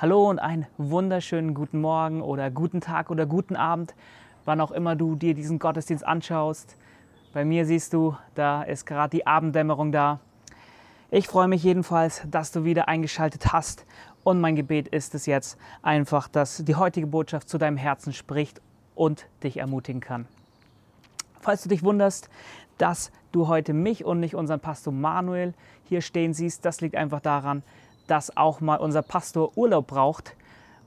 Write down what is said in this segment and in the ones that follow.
Hallo und einen wunderschönen guten Morgen oder guten Tag oder guten Abend, wann auch immer du dir diesen Gottesdienst anschaust. Bei mir siehst du, da ist gerade die Abenddämmerung da. Ich freue mich jedenfalls, dass du wieder eingeschaltet hast und mein Gebet ist es jetzt einfach, dass die heutige Botschaft zu deinem Herzen spricht und dich ermutigen kann. Falls du dich wunderst, dass du heute mich und nicht unseren Pastor Manuel hier stehen siehst, das liegt einfach daran, dass auch mal unser Pastor Urlaub braucht.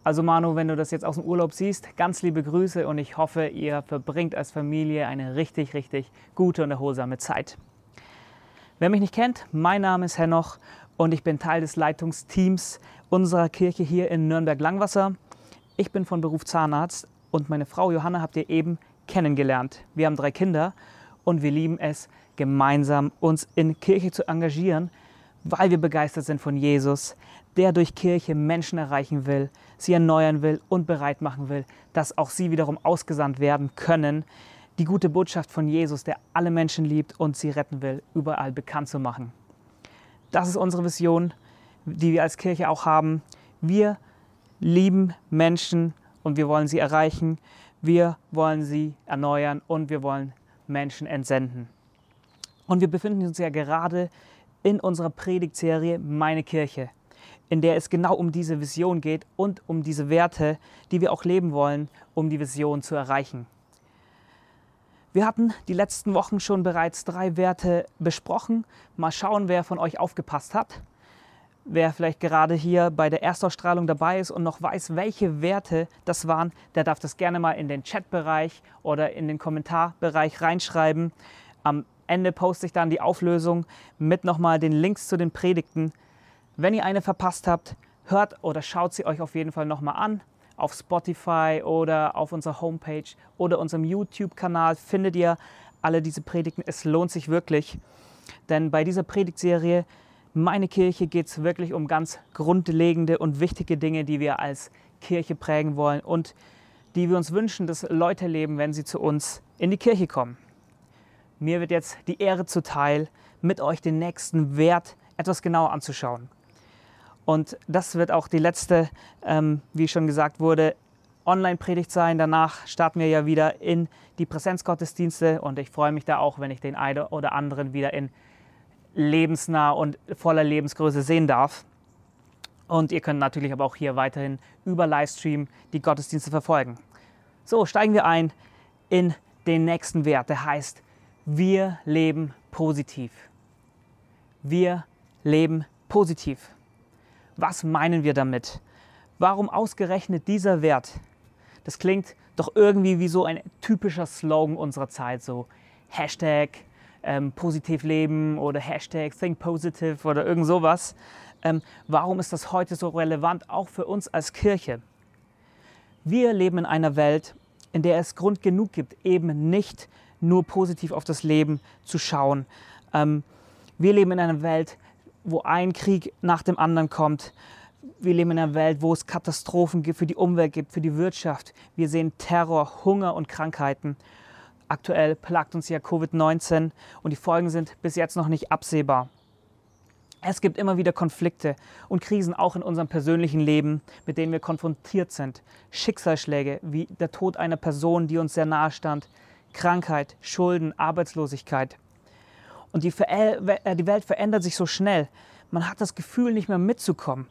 Also Manu, wenn du das jetzt aus dem Urlaub siehst, ganz liebe Grüße und ich hoffe, ihr verbringt als Familie eine richtig, richtig gute und erholsame Zeit. Wer mich nicht kennt, mein Name ist Henoch und ich bin Teil des Leitungsteams unserer Kirche hier in Nürnberg-Langwasser. Ich bin von Beruf Zahnarzt und meine Frau Johanna habt ihr eben kennengelernt. Wir haben drei Kinder und wir lieben es, gemeinsam uns in Kirche zu engagieren, weil wir begeistert sind von Jesus, der durch Kirche Menschen erreichen will, sie erneuern will und bereit machen will, dass auch sie wiederum ausgesandt werden können, die gute Botschaft von Jesus, der alle Menschen liebt und sie retten will, überall bekannt zu machen. Das ist unsere Vision, die wir als Kirche auch haben. Wir lieben Menschen und wir wollen sie erreichen. Wir wollen sie erneuern und wir wollen Menschen entsenden. Und wir befinden uns ja gerade in unserer Predigtserie Meine Kirche, in der es genau um diese Vision geht und um diese Werte, die wir auch leben wollen, um die Vision zu erreichen. Wir hatten die letzten Wochen schon bereits drei Werte besprochen. Mal schauen, wer von euch aufgepasst hat. Wer vielleicht gerade hier bei der Erstausstrahlung dabei ist und noch weiß, welche Werte das waren, der darf das gerne mal in den Chatbereich oder in den Kommentarbereich reinschreiben. Am Ende poste ich dann die Auflösung mit nochmal den Links zu den Predigten. Wenn ihr eine verpasst habt, hört oder schaut sie euch auf jeden Fall nochmal an. Auf Spotify oder auf unserer Homepage oder unserem YouTube-Kanal findet ihr alle diese Predigten. Es lohnt sich wirklich, denn bei dieser Predigtserie Meine Kirche geht es wirklich um ganz grundlegende und wichtige Dinge, die wir als Kirche prägen wollen und die wir uns wünschen, dass Leute leben, wenn sie zu uns in die Kirche kommen. Mir wird jetzt die Ehre zuteil, mit euch den nächsten Wert etwas genauer anzuschauen. Und das wird auch die letzte, ähm, wie schon gesagt wurde, Online-Predigt sein. Danach starten wir ja wieder in die Präsenzgottesdienste und ich freue mich da auch, wenn ich den einen oder anderen wieder in lebensnah und voller Lebensgröße sehen darf. Und ihr könnt natürlich aber auch hier weiterhin über Livestream die Gottesdienste verfolgen. So, steigen wir ein in den nächsten Wert, der heißt wir leben positiv. Wir leben positiv. Was meinen wir damit? Warum ausgerechnet dieser Wert? Das klingt doch irgendwie wie so ein typischer Slogan unserer Zeit, so Hashtag ähm, positiv leben oder Hashtag think positive oder irgend sowas. Ähm, warum ist das heute so relevant, auch für uns als Kirche? Wir leben in einer Welt, in der es Grund genug gibt, eben nicht nur positiv auf das Leben zu schauen. Ähm, wir leben in einer Welt, wo ein Krieg nach dem anderen kommt. Wir leben in einer Welt, wo es Katastrophen für die Umwelt gibt, für die Wirtschaft. Wir sehen Terror, Hunger und Krankheiten. Aktuell plagt uns ja Covid-19 und die Folgen sind bis jetzt noch nicht absehbar. Es gibt immer wieder Konflikte und Krisen auch in unserem persönlichen Leben, mit denen wir konfrontiert sind. Schicksalsschläge wie der Tod einer Person, die uns sehr nahe stand, Krankheit, Schulden, Arbeitslosigkeit. Und die, äh, die Welt verändert sich so schnell. Man hat das Gefühl, nicht mehr mitzukommen,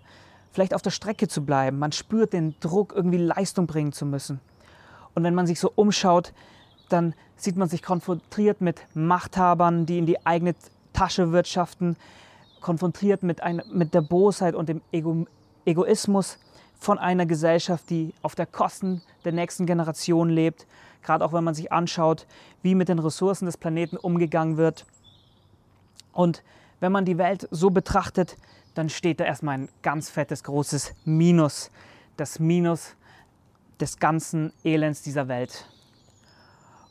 vielleicht auf der Strecke zu bleiben. Man spürt den Druck, irgendwie Leistung bringen zu müssen. Und wenn man sich so umschaut, dann sieht man sich konfrontiert mit Machthabern, die in die eigene Tasche wirtschaften, konfrontiert mit, ein, mit der Bosheit und dem Ego, Egoismus von einer Gesellschaft, die auf der Kosten der nächsten Generation lebt gerade auch wenn man sich anschaut, wie mit den Ressourcen des Planeten umgegangen wird. Und wenn man die Welt so betrachtet, dann steht da erstmal ein ganz fettes, großes Minus. Das Minus des ganzen Elends dieser Welt.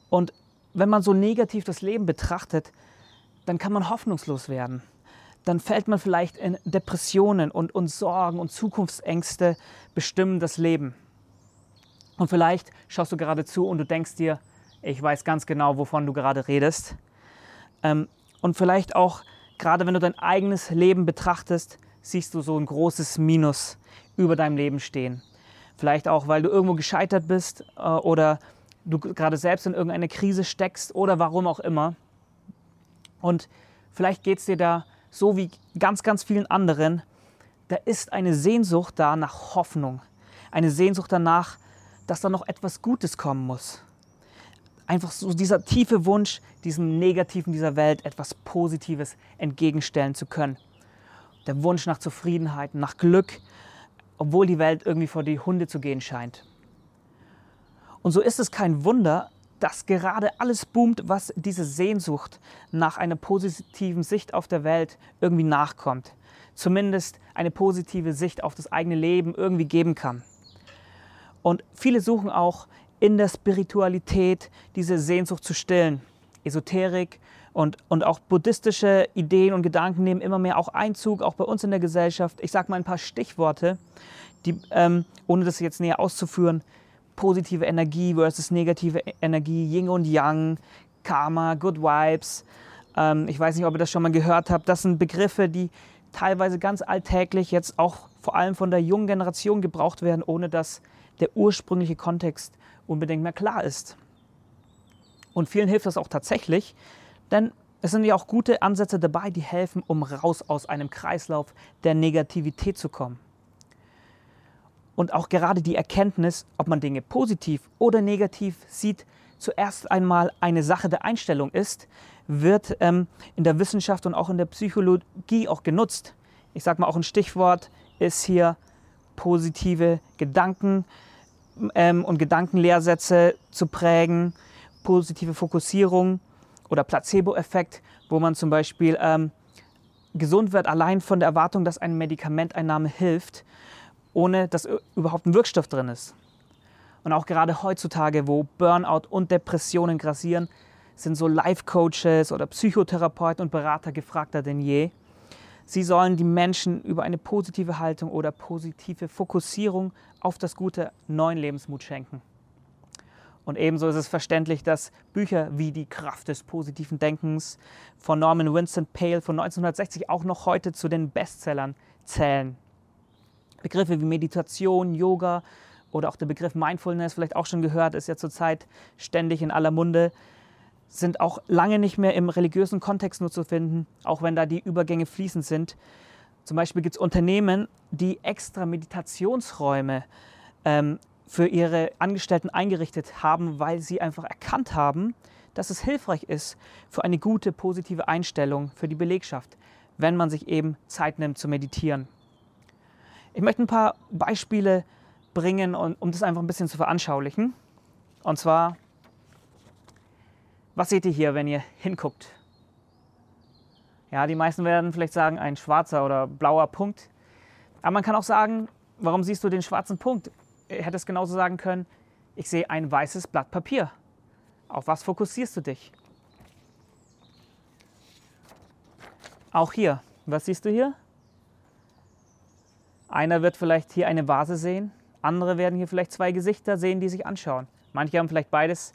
Und wenn man so negativ das Leben betrachtet, dann kann man hoffnungslos werden. Dann fällt man vielleicht in Depressionen und, und Sorgen und Zukunftsängste bestimmen das Leben. Und vielleicht schaust du gerade zu und du denkst dir, ich weiß ganz genau, wovon du gerade redest. Ähm, und vielleicht auch, gerade wenn du dein eigenes Leben betrachtest, siehst du so ein großes Minus. über deinem Leben stehen. Vielleicht auch, weil du irgendwo gescheitert bist äh, oder du gerade selbst in irgendeine Krise steckst oder warum auch immer. Und vielleicht geht es dir da so wie ganz, ganz vielen anderen. Da ist eine Sehnsucht da nach Hoffnung. Eine Sehnsucht danach, dass da noch etwas Gutes kommen muss. Einfach so dieser tiefe Wunsch, diesem Negativen dieser Welt etwas Positives entgegenstellen zu können. Der Wunsch nach Zufriedenheit, nach Glück, obwohl die Welt irgendwie vor die Hunde zu gehen scheint. Und so ist es kein Wunder, dass gerade alles boomt, was diese Sehnsucht nach einer positiven Sicht auf der Welt irgendwie nachkommt. Zumindest eine positive Sicht auf das eigene Leben irgendwie geben kann. Und viele suchen auch in der Spiritualität diese Sehnsucht zu stillen. Esoterik und, und auch buddhistische Ideen und Gedanken nehmen immer mehr auch Einzug, auch bei uns in der Gesellschaft. Ich sage mal ein paar Stichworte, die, ähm, ohne das jetzt näher auszuführen, positive Energie versus negative Energie, Yin und Yang, Karma, Good Vibes. Ähm, ich weiß nicht, ob ihr das schon mal gehört habt. Das sind Begriffe, die teilweise ganz alltäglich jetzt auch vor allem von der jungen Generation gebraucht werden, ohne dass der ursprüngliche Kontext unbedingt mehr klar ist. Und vielen hilft das auch tatsächlich, denn es sind ja auch gute Ansätze dabei, die helfen, um raus aus einem Kreislauf der Negativität zu kommen. Und auch gerade die Erkenntnis, ob man Dinge positiv oder negativ sieht, zuerst einmal eine Sache der Einstellung ist, wird ähm, in der Wissenschaft und auch in der Psychologie auch genutzt. Ich sage mal, auch ein Stichwort ist hier positive Gedanken ähm, und Gedankenlehrsätze zu prägen, positive Fokussierung oder Placebo-Effekt, wo man zum Beispiel ähm, gesund wird allein von der Erwartung, dass eine Medikamenteinnahme hilft ohne dass überhaupt ein Wirkstoff drin ist. Und auch gerade heutzutage, wo Burnout und Depressionen grassieren, sind so Life-Coaches oder Psychotherapeuten und Berater gefragter denn je. Sie sollen die Menschen über eine positive Haltung oder positive Fokussierung auf das Gute neuen Lebensmut schenken. Und ebenso ist es verständlich, dass Bücher wie Die Kraft des positiven Denkens von Norman Vincent Pale von 1960 auch noch heute zu den Bestsellern zählen. Begriffe wie Meditation, Yoga oder auch der Begriff Mindfulness, vielleicht auch schon gehört, ist ja zurzeit ständig in aller Munde, sind auch lange nicht mehr im religiösen Kontext nur zu finden, auch wenn da die Übergänge fließend sind. Zum Beispiel gibt es Unternehmen, die extra Meditationsräume ähm, für ihre Angestellten eingerichtet haben, weil sie einfach erkannt haben, dass es hilfreich ist für eine gute, positive Einstellung für die Belegschaft, wenn man sich eben Zeit nimmt zu meditieren. Ich möchte ein paar Beispiele bringen, um das einfach ein bisschen zu veranschaulichen. Und zwar, was seht ihr hier, wenn ihr hinguckt? Ja, die meisten werden vielleicht sagen, ein schwarzer oder blauer Punkt. Aber man kann auch sagen, warum siehst du den schwarzen Punkt? Ihr hättest genauso sagen können, ich sehe ein weißes Blatt Papier. Auf was fokussierst du dich? Auch hier. Was siehst du hier? Einer wird vielleicht hier eine Vase sehen, andere werden hier vielleicht zwei Gesichter sehen, die sich anschauen. Manche haben vielleicht beides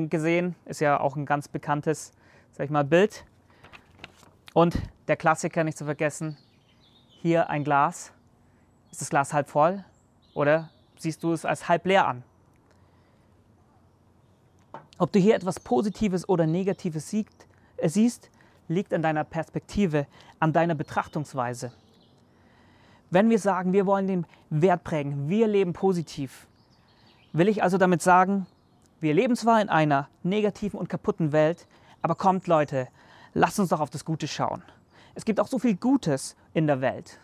gesehen, ist ja auch ein ganz bekanntes, sag ich mal, Bild. Und der Klassiker nicht zu vergessen, hier ein Glas. Ist das Glas halb voll oder siehst du es als halb leer an? Ob du hier etwas Positives oder Negatives äh, siehst, liegt an deiner Perspektive, an deiner Betrachtungsweise. Wenn wir sagen, wir wollen den Wert prägen, wir leben positiv, will ich also damit sagen, wir leben zwar in einer negativen und kaputten Welt, aber kommt Leute, lasst uns doch auf das Gute schauen. Es gibt auch so viel Gutes in der Welt.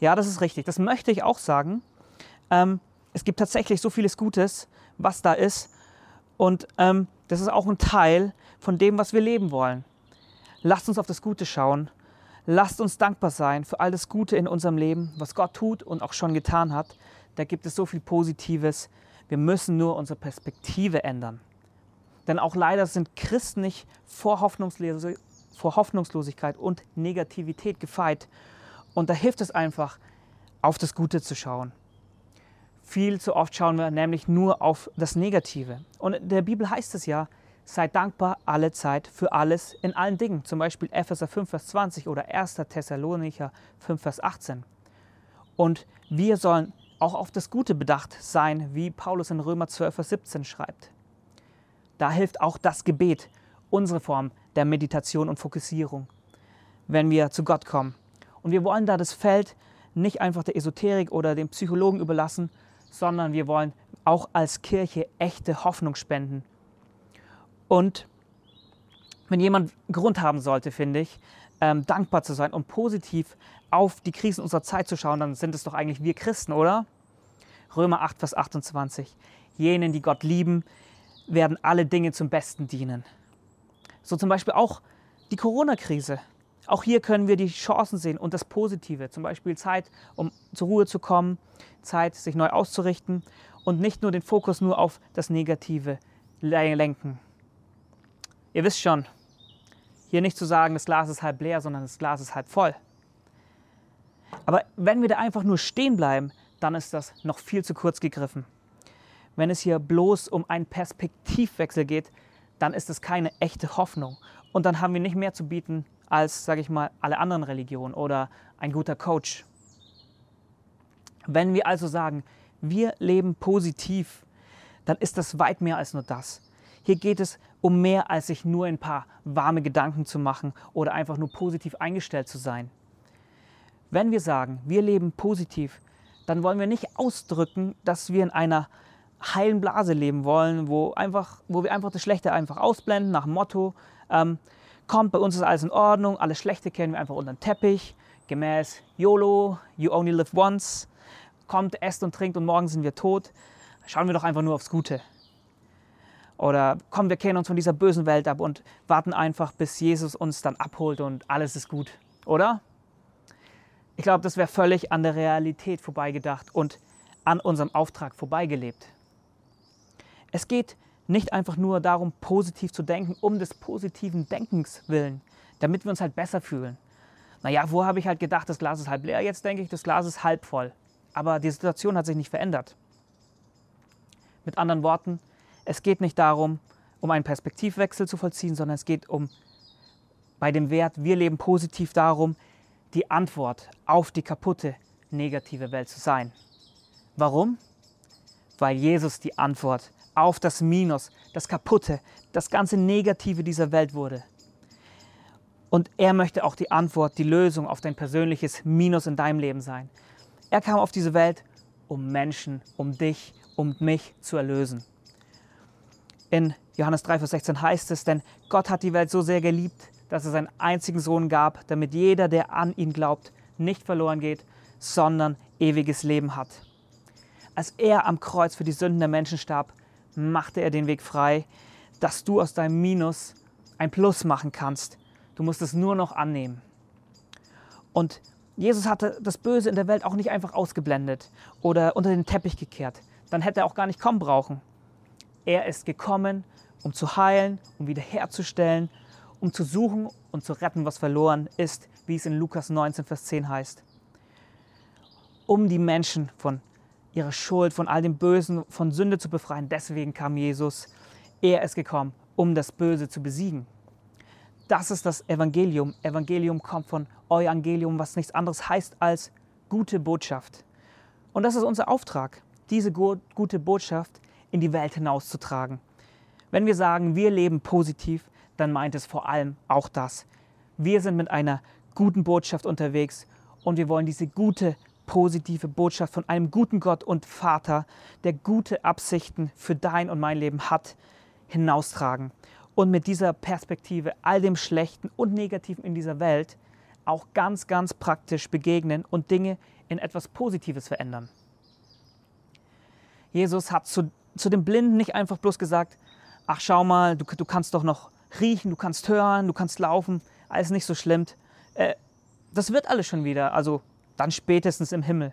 Ja, das ist richtig. Das möchte ich auch sagen. Ähm, es gibt tatsächlich so vieles Gutes, was da ist. Und ähm, das ist auch ein Teil von dem, was wir leben wollen. Lasst uns auf das Gute schauen Lasst uns dankbar sein für all das Gute in unserem Leben, was Gott tut und auch schon getan hat. Da gibt es so viel Positives. Wir müssen nur unsere Perspektive ändern. Denn auch leider sind Christen nicht vor, vor Hoffnungslosigkeit und Negativität gefeit. Und da hilft es einfach, auf das Gute zu schauen. Viel zu oft schauen wir nämlich nur auf das Negative. Und in der Bibel heißt es ja, Seid dankbar alle Zeit für alles in allen Dingen. Zum Beispiel Epheser 5, Vers 20 oder 1. Thessalonicher 5, Vers 18. Und wir sollen auch auf das Gute bedacht sein, wie Paulus in Römer 12, Vers 17 schreibt. Da hilft auch das Gebet, unsere Form der Meditation und Fokussierung, wenn wir zu Gott kommen. Und wir wollen da das Feld nicht einfach der Esoterik oder dem Psychologen überlassen, sondern wir wollen auch als Kirche echte Hoffnung spenden. Und wenn jemand Grund haben sollte, finde ich, ähm, dankbar zu sein und positiv auf die Krisen unserer Zeit zu schauen, dann sind es doch eigentlich wir Christen, oder? Römer 8, Vers 28. Jenen, die Gott lieben, werden alle Dinge zum Besten dienen. So zum Beispiel auch die Corona-Krise. Auch hier können wir die Chancen sehen und das Positive. Zum Beispiel Zeit, um zur Ruhe zu kommen, Zeit, sich neu auszurichten und nicht nur den Fokus nur auf das Negative lenken. Ihr wisst schon, hier nicht zu sagen, das Glas ist halb leer, sondern das Glas ist halb voll. Aber wenn wir da einfach nur stehen bleiben, dann ist das noch viel zu kurz gegriffen. Wenn es hier bloß um einen Perspektivwechsel geht, dann ist es keine echte Hoffnung. Und dann haben wir nicht mehr zu bieten als, sage ich mal, alle anderen Religionen oder ein guter Coach. Wenn wir also sagen, wir leben positiv, dann ist das weit mehr als nur das. Hier geht es um mehr, als sich nur ein paar warme Gedanken zu machen oder einfach nur positiv eingestellt zu sein. Wenn wir sagen, wir leben positiv, dann wollen wir nicht ausdrücken, dass wir in einer heilen Blase leben wollen, wo, einfach, wo wir einfach das Schlechte einfach ausblenden, nach dem Motto, ähm, kommt, bei uns ist alles in Ordnung, alles Schlechte kennen wir einfach unter den Teppich, gemäß YOLO, you only live once, kommt, esst und trinkt und morgen sind wir tot. Schauen wir doch einfach nur aufs Gute. Oder kommen, wir kennen uns von dieser bösen Welt ab und warten einfach, bis Jesus uns dann abholt und alles ist gut. Oder? Ich glaube, das wäre völlig an der Realität vorbeigedacht und an unserem Auftrag vorbeigelebt. Es geht nicht einfach nur darum, positiv zu denken, um des positiven Denkens willen, damit wir uns halt besser fühlen. Naja, wo habe ich halt gedacht, das Glas ist halb leer, jetzt denke ich, das Glas ist halb voll. Aber die Situation hat sich nicht verändert. Mit anderen Worten, es geht nicht darum, um einen Perspektivwechsel zu vollziehen, sondern es geht um bei dem Wert, wir leben positiv darum, die Antwort auf die kaputte, negative Welt zu sein. Warum? Weil Jesus die Antwort auf das Minus, das Kaputte, das ganze Negative dieser Welt wurde. Und er möchte auch die Antwort, die Lösung auf dein persönliches Minus in deinem Leben sein. Er kam auf diese Welt, um Menschen, um dich, um mich zu erlösen. In Johannes 3, Vers 16 heißt es, denn Gott hat die Welt so sehr geliebt, dass er seinen einzigen Sohn gab, damit jeder, der an ihn glaubt, nicht verloren geht, sondern ewiges Leben hat. Als er am Kreuz für die Sünden der Menschen starb, machte er den Weg frei, dass du aus deinem Minus ein Plus machen kannst. Du musst es nur noch annehmen. Und Jesus hatte das Böse in der Welt auch nicht einfach ausgeblendet oder unter den Teppich gekehrt. Dann hätte er auch gar nicht kommen brauchen. Er ist gekommen, um zu heilen, um wiederherzustellen, um zu suchen und zu retten, was verloren ist, wie es in Lukas 19, Vers 10 heißt. Um die Menschen von ihrer Schuld, von all dem Bösen, von Sünde zu befreien. Deswegen kam Jesus. Er ist gekommen, um das Böse zu besiegen. Das ist das Evangelium. Evangelium kommt von Evangelium, was nichts anderes heißt als gute Botschaft. Und das ist unser Auftrag, diese gute Botschaft in die Welt hinauszutragen. Wenn wir sagen, wir leben positiv, dann meint es vor allem auch das. Wir sind mit einer guten Botschaft unterwegs und wir wollen diese gute, positive Botschaft von einem guten Gott und Vater, der gute Absichten für dein und mein Leben hat, hinaustragen. Und mit dieser Perspektive all dem Schlechten und Negativen in dieser Welt auch ganz, ganz praktisch begegnen und Dinge in etwas Positives verändern. Jesus hat zu zu dem Blinden nicht einfach bloß gesagt, ach schau mal, du, du kannst doch noch riechen, du kannst hören, du kannst laufen, alles nicht so schlimm. Äh, das wird alles schon wieder, also dann spätestens im Himmel.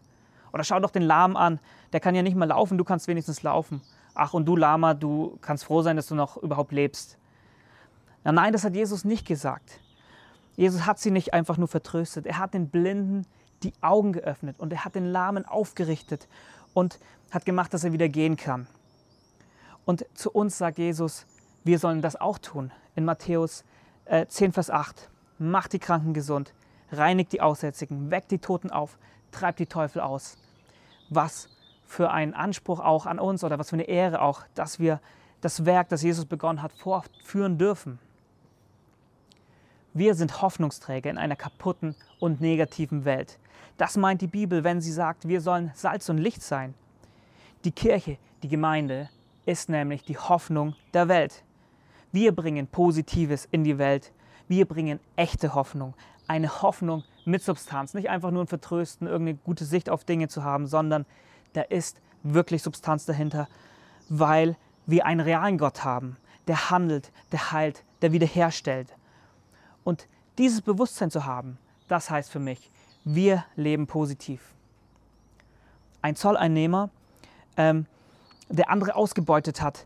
Oder schau doch den Lahm an, der kann ja nicht mal laufen, du kannst wenigstens laufen. Ach, und du Lama, du kannst froh sein, dass du noch überhaupt lebst. Na, nein, das hat Jesus nicht gesagt. Jesus hat sie nicht einfach nur vertröstet. Er hat den Blinden die Augen geöffnet und er hat den Lahmen aufgerichtet und hat gemacht, dass er wieder gehen kann. Und zu uns sagt Jesus, wir sollen das auch tun. In Matthäus äh, 10, Vers 8. Macht die Kranken gesund, reinigt die Aussätzigen, weckt die Toten auf, treibt die Teufel aus. Was für einen Anspruch auch an uns oder was für eine Ehre auch, dass wir das Werk, das Jesus begonnen hat, fortführen dürfen. Wir sind Hoffnungsträger in einer kaputten und negativen Welt. Das meint die Bibel, wenn sie sagt, wir sollen Salz und Licht sein. Die Kirche, die Gemeinde, ist nämlich die Hoffnung der Welt. Wir bringen Positives in die Welt. Wir bringen echte Hoffnung. Eine Hoffnung mit Substanz. Nicht einfach nur ein Vertrösten, irgendeine gute Sicht auf Dinge zu haben, sondern da ist wirklich Substanz dahinter, weil wir einen realen Gott haben, der handelt, der heilt, der wiederherstellt. Und dieses Bewusstsein zu haben, das heißt für mich, wir leben positiv. Ein Zolleinnehmer, ähm, der andere ausgebeutet hat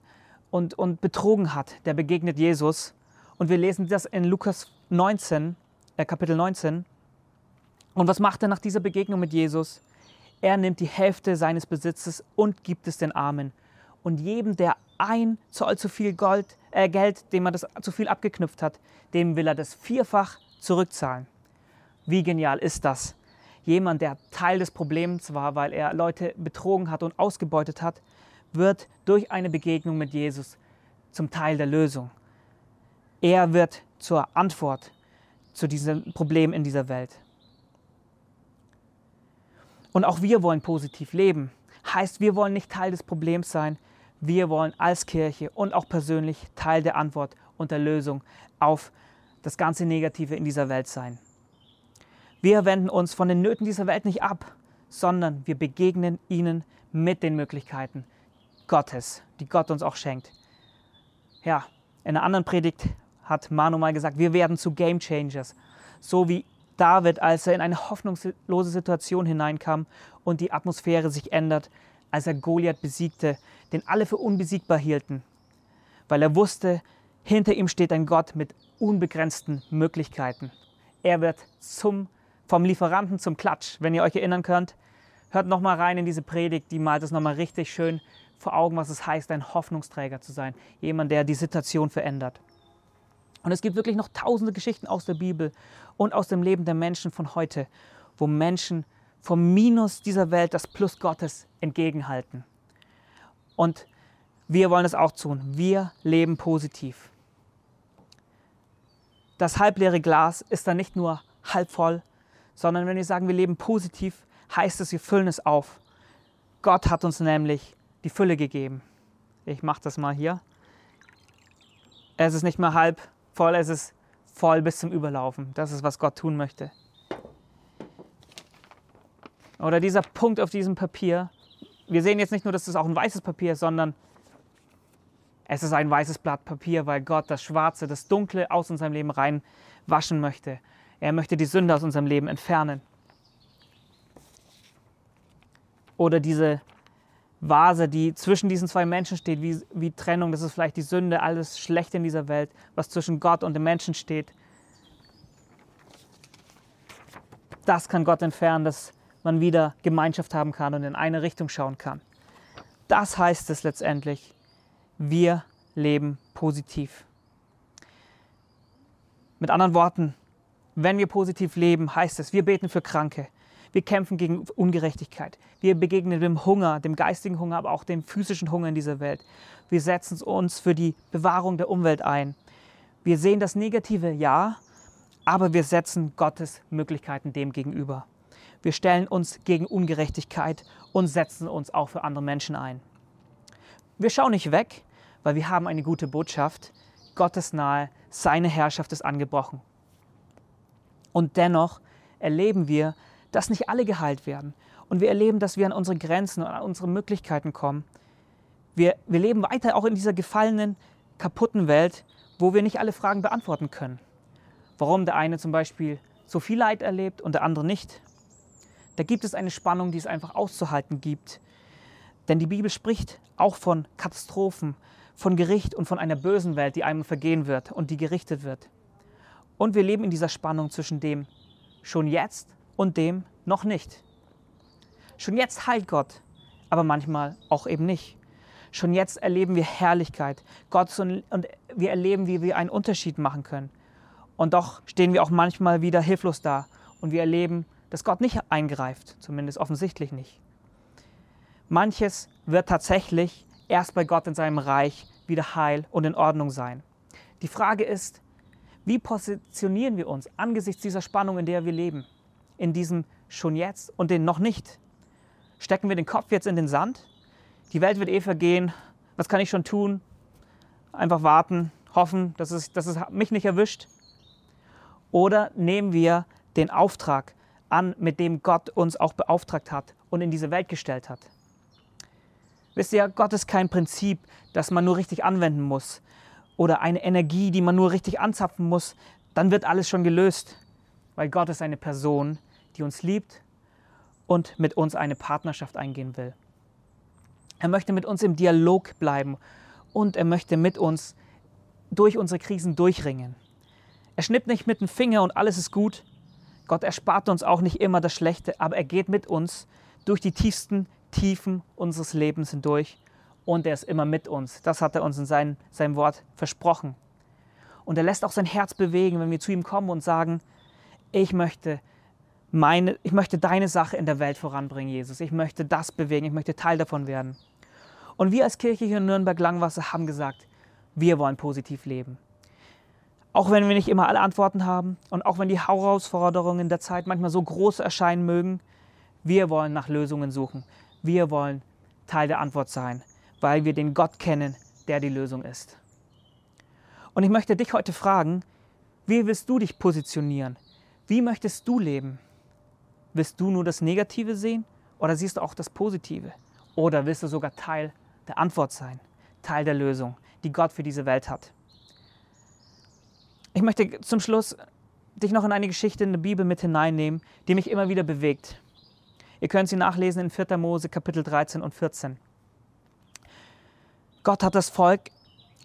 und, und betrogen hat, der begegnet Jesus. Und wir lesen das in Lukas 19, äh, Kapitel 19. Und was macht er nach dieser Begegnung mit Jesus? Er nimmt die Hälfte seines Besitzes und gibt es den Armen. Und jedem, der ein Zoll zu viel Gold, äh, Geld, dem er das zu viel abgeknüpft hat, dem will er das vierfach zurückzahlen. Wie genial ist das? Jemand, der Teil des Problems war, weil er Leute betrogen hat und ausgebeutet hat, wird durch eine Begegnung mit Jesus zum Teil der Lösung. Er wird zur Antwort zu diesem Problem in dieser Welt. Und auch wir wollen positiv leben. Heißt, wir wollen nicht Teil des Problems sein, wir wollen als Kirche und auch persönlich Teil der Antwort und der Lösung auf das ganze Negative in dieser Welt sein. Wir wenden uns von den Nöten dieser Welt nicht ab, sondern wir begegnen ihnen mit den Möglichkeiten Gottes, die Gott uns auch schenkt. Ja, in einer anderen Predigt hat Manu mal gesagt, wir werden zu Game Changers. So wie David, als er in eine hoffnungslose Situation hineinkam und die Atmosphäre sich ändert, als er Goliath besiegte, den alle für unbesiegbar hielten, weil er wusste, hinter ihm steht ein Gott mit unbegrenzten Möglichkeiten. Er wird zum, vom Lieferanten zum Klatsch, wenn ihr euch erinnern könnt. Hört noch mal rein in diese Predigt, die malt es noch mal richtig schön vor Augen, was es heißt, ein Hoffnungsträger zu sein, jemand, der die Situation verändert. Und es gibt wirklich noch tausende Geschichten aus der Bibel und aus dem Leben der Menschen von heute, wo Menschen vom Minus dieser Welt das Plus Gottes entgegenhalten. Und wir wollen es auch tun. Wir leben positiv. Das halbleere Glas ist dann nicht nur halb voll, sondern wenn wir sagen, wir leben positiv, heißt es, wir füllen es auf. Gott hat uns nämlich die Fülle gegeben. Ich mache das mal hier. Es ist nicht mehr halb voll, es ist voll bis zum Überlaufen. Das ist, was Gott tun möchte. Oder dieser Punkt auf diesem Papier. Wir sehen jetzt nicht nur, dass es auch ein weißes Papier ist, sondern es ist ein weißes Blatt Papier, weil Gott das Schwarze, das Dunkle aus unserem Leben reinwaschen möchte. Er möchte die Sünde aus unserem Leben entfernen. Oder diese Vase, die zwischen diesen zwei Menschen steht, wie, wie Trennung, das ist vielleicht die Sünde, alles Schlechte in dieser Welt, was zwischen Gott und dem Menschen steht. Das kann Gott entfernen, dass man wieder Gemeinschaft haben kann und in eine Richtung schauen kann. Das heißt es letztendlich, wir leben positiv. Mit anderen Worten, wenn wir positiv leben, heißt es, wir beten für Kranke, wir kämpfen gegen Ungerechtigkeit. Wir begegnen dem Hunger, dem geistigen Hunger, aber auch dem physischen Hunger in dieser Welt. Wir setzen uns für die Bewahrung der Umwelt ein. Wir sehen das Negative, ja, aber wir setzen Gottes Möglichkeiten dem gegenüber. Wir stellen uns gegen Ungerechtigkeit und setzen uns auch für andere Menschen ein. Wir schauen nicht weg, weil wir haben eine gute Botschaft. Gottes nahe, seine Herrschaft ist angebrochen. Und dennoch erleben wir, dass nicht alle geheilt werden. Und wir erleben, dass wir an unsere Grenzen und an unsere Möglichkeiten kommen. Wir, wir leben weiter auch in dieser gefallenen, kaputten Welt, wo wir nicht alle Fragen beantworten können. Warum der eine zum Beispiel so viel Leid erlebt und der andere nicht. Da gibt es eine Spannung, die es einfach auszuhalten gibt. Denn die Bibel spricht auch von Katastrophen, von Gericht und von einer bösen Welt, die einem vergehen wird und die gerichtet wird. Und wir leben in dieser Spannung zwischen dem schon jetzt und dem noch nicht. Schon jetzt heilt Gott, aber manchmal auch eben nicht. Schon jetzt erleben wir Herrlichkeit Gottes und, und wir erleben, wie wir einen Unterschied machen können. Und doch stehen wir auch manchmal wieder hilflos da und wir erleben dass Gott nicht eingreift, zumindest offensichtlich nicht. Manches wird tatsächlich erst bei Gott in seinem Reich wieder heil und in Ordnung sein. Die Frage ist, wie positionieren wir uns angesichts dieser Spannung, in der wir leben? In diesem schon jetzt und den noch nicht? Stecken wir den Kopf jetzt in den Sand? Die Welt wird eh vergehen. Was kann ich schon tun? Einfach warten, hoffen, dass es, dass es mich nicht erwischt? Oder nehmen wir den Auftrag an, mit dem Gott uns auch beauftragt hat und in diese Welt gestellt hat? Wisst ihr, Gott ist kein Prinzip, das man nur richtig anwenden muss oder eine Energie, die man nur richtig anzapfen muss, dann wird alles schon gelöst. Weil Gott ist eine Person, die uns liebt und mit uns eine Partnerschaft eingehen will. Er möchte mit uns im Dialog bleiben und er möchte mit uns durch unsere Krisen durchringen. Er schnippt nicht mit dem Finger und alles ist gut. Gott erspart uns auch nicht immer das Schlechte, aber er geht mit uns durch die tiefsten Tiefen unseres Lebens hindurch und er ist immer mit uns. Das hat er uns in sein, seinem Wort versprochen. Und er lässt auch sein Herz bewegen, wenn wir zu ihm kommen und sagen, ich möchte, meine, ich möchte deine Sache in der Welt voranbringen, Jesus. Ich möchte das bewegen, ich möchte Teil davon werden. Und wir als Kirche hier in Nürnberg-Langwasser haben gesagt, wir wollen positiv leben. Auch wenn wir nicht immer alle Antworten haben und auch wenn die Herausforderungen der Zeit manchmal so groß erscheinen mögen, wir wollen nach Lösungen suchen. Wir wollen Teil der Antwort sein, weil wir den Gott kennen, der die Lösung ist. Und ich möchte dich heute fragen, wie willst du dich positionieren? Wie möchtest du leben? Willst du nur das Negative sehen oder siehst du auch das Positive? Oder willst du sogar Teil der Antwort sein, Teil der Lösung, die Gott für diese Welt hat? Ich möchte zum Schluss dich noch in eine Geschichte in der Bibel mit hineinnehmen, die mich immer wieder bewegt. Ihr könnt sie nachlesen in 4. Mose Kapitel 13 und 14. Gott hat das Volk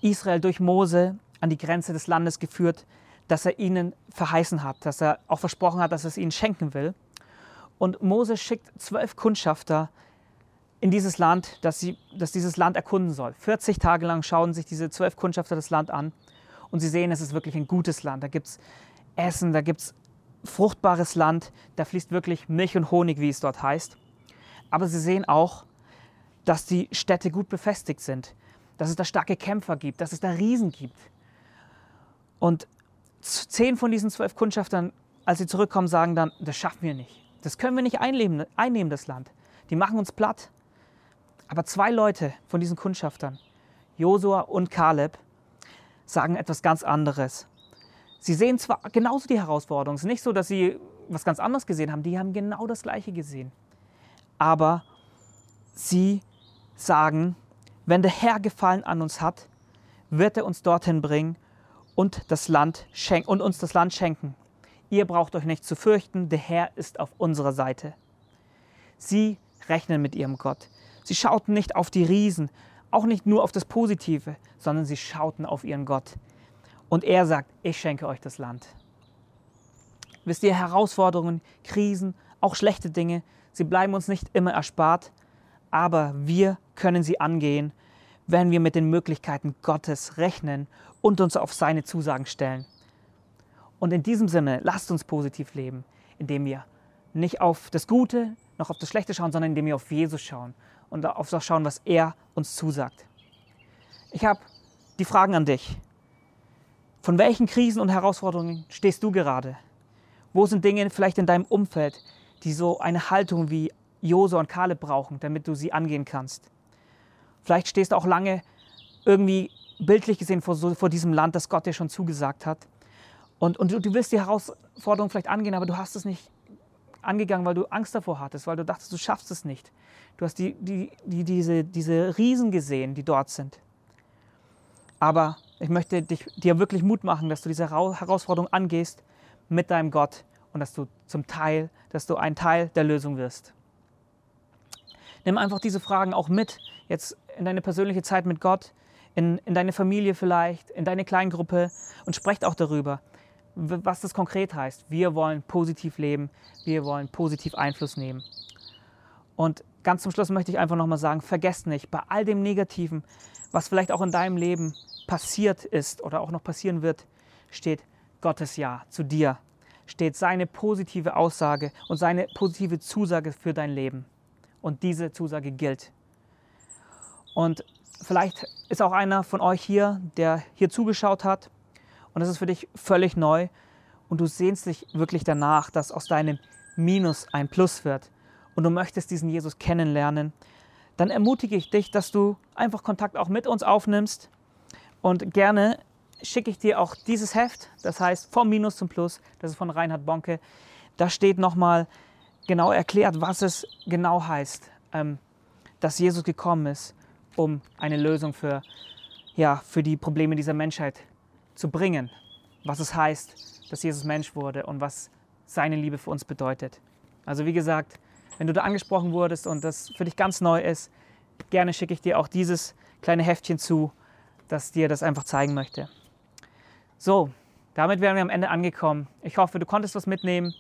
Israel durch Mose an die Grenze des Landes geführt, das er ihnen verheißen hat, dass er auch versprochen hat, dass er es ihnen schenken will. Und Mose schickt zwölf Kundschafter in dieses Land, dass, sie, dass dieses Land erkunden soll. 40 Tage lang schauen sich diese zwölf Kundschafter das Land an und sie sehen, es ist wirklich ein gutes Land. Da gibt es Essen, da gibt es fruchtbares Land, da fließt wirklich Milch und Honig, wie es dort heißt. Aber sie sehen auch, dass die Städte gut befestigt sind, dass es da starke Kämpfer gibt, dass es da Riesen gibt. Und zehn von diesen zwölf Kundschaftern, als sie zurückkommen, sagen dann, das schaffen wir nicht. Das können wir nicht einnehmen, einnehmen das Land. Die machen uns platt. Aber zwei Leute von diesen Kundschaftern, Josua und Kaleb, sagen etwas ganz anderes. Sie sehen zwar genauso die Herausforderungen, es ist nicht so, dass sie was ganz anderes gesehen haben, die haben genau das Gleiche gesehen. Aber sie sagen, wenn der Herr Gefallen an uns hat, wird er uns dorthin bringen und, das Land schenken, und uns das Land schenken. Ihr braucht euch nicht zu fürchten, der Herr ist auf unserer Seite. Sie rechnen mit ihrem Gott. Sie schauten nicht auf die Riesen, auch nicht nur auf das Positive, sondern sie schauten auf ihren Gott. Und er sagt, ich schenke euch das Land. Wisst ihr, Herausforderungen, Krisen, auch schlechte Dinge, sie bleiben uns nicht immer erspart, aber wir können sie angehen, wenn wir mit den Möglichkeiten Gottes rechnen und uns auf seine Zusagen stellen. Und in diesem Sinne, lasst uns positiv leben, indem wir nicht auf das Gute noch auf das Schlechte schauen, sondern indem wir auf Jesus schauen und auf das schauen, was er uns zusagt. Ich habe die Fragen an dich. Von welchen Krisen und Herausforderungen stehst du gerade? Wo sind Dinge vielleicht in deinem Umfeld, die so eine Haltung wie Jose und Kaleb brauchen, damit du sie angehen kannst? Vielleicht stehst du auch lange irgendwie bildlich gesehen vor, so, vor diesem Land, das Gott dir schon zugesagt hat. Und, und du, du willst die Herausforderung vielleicht angehen, aber du hast es nicht angegangen, weil du Angst davor hattest, weil du dachtest, du schaffst es nicht. Du hast die, die, die, diese, diese Riesen gesehen, die dort sind. Aber ich möchte dich, dir wirklich Mut machen, dass du diese Herausforderung angehst mit deinem Gott und dass du zum Teil, dass du ein Teil der Lösung wirst. Nimm einfach diese Fragen auch mit, jetzt in deine persönliche Zeit mit Gott, in, in deine Familie vielleicht, in deine Kleingruppe und sprecht auch darüber, was das konkret heißt. Wir wollen positiv leben, wir wollen positiv Einfluss nehmen. Und ganz zum Schluss möchte ich einfach nochmal sagen, vergesst nicht, bei all dem Negativen, was vielleicht auch in deinem Leben passiert ist oder auch noch passieren wird, steht Gottes Ja zu dir. steht seine positive Aussage und seine positive Zusage für dein Leben. Und diese Zusage gilt. Und vielleicht ist auch einer von euch hier, der hier zugeschaut hat und es ist für dich völlig neu. Und du sehnst dich wirklich danach, dass aus deinem Minus ein Plus wird. Und du möchtest diesen Jesus kennenlernen, dann ermutige ich dich, dass du einfach Kontakt auch mit uns aufnimmst. Und gerne schicke ich dir auch dieses Heft, das heißt vom Minus zum Plus, das ist von Reinhard Bonke. Da steht nochmal genau erklärt, was es genau heißt, ähm, dass Jesus gekommen ist, um eine Lösung für, ja, für die Probleme dieser Menschheit zu bringen. Was es heißt, dass Jesus Mensch wurde und was seine Liebe für uns bedeutet. Also wie gesagt, wenn du da angesprochen wurdest und das für dich ganz neu ist, gerne schicke ich dir auch dieses kleine Heftchen zu, das dir das einfach zeigen möchte. So, damit wären wir am Ende angekommen. Ich hoffe, du konntest was mitnehmen,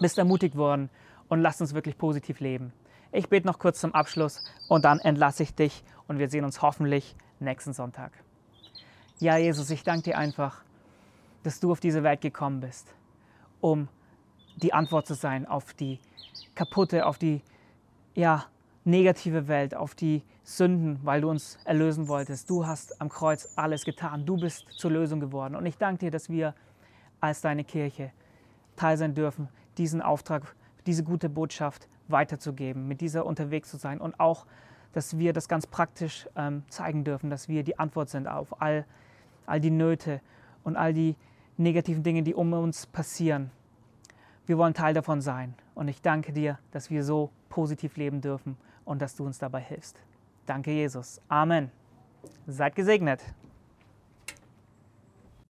bist ermutigt worden und lass uns wirklich positiv leben. Ich bete noch kurz zum Abschluss und dann entlasse ich dich und wir sehen uns hoffentlich nächsten Sonntag. Ja, Jesus, ich danke dir einfach, dass du auf diese Welt gekommen bist, um die Antwort zu sein auf die kaputte, auf die ja, negative Welt, auf die Sünden, weil du uns erlösen wolltest. Du hast am Kreuz alles getan. Du bist zur Lösung geworden. Und ich danke dir, dass wir als deine Kirche teil sein dürfen, diesen Auftrag, diese gute Botschaft weiterzugeben, mit dieser unterwegs zu sein und auch, dass wir das ganz praktisch ähm, zeigen dürfen, dass wir die Antwort sind auf all, all die Nöte und all die negativen Dinge, die um uns passieren. Wir wollen Teil davon sein. Und ich danke dir, dass wir so positiv leben dürfen und dass du uns dabei hilfst. Danke, Jesus. Amen. Seid gesegnet.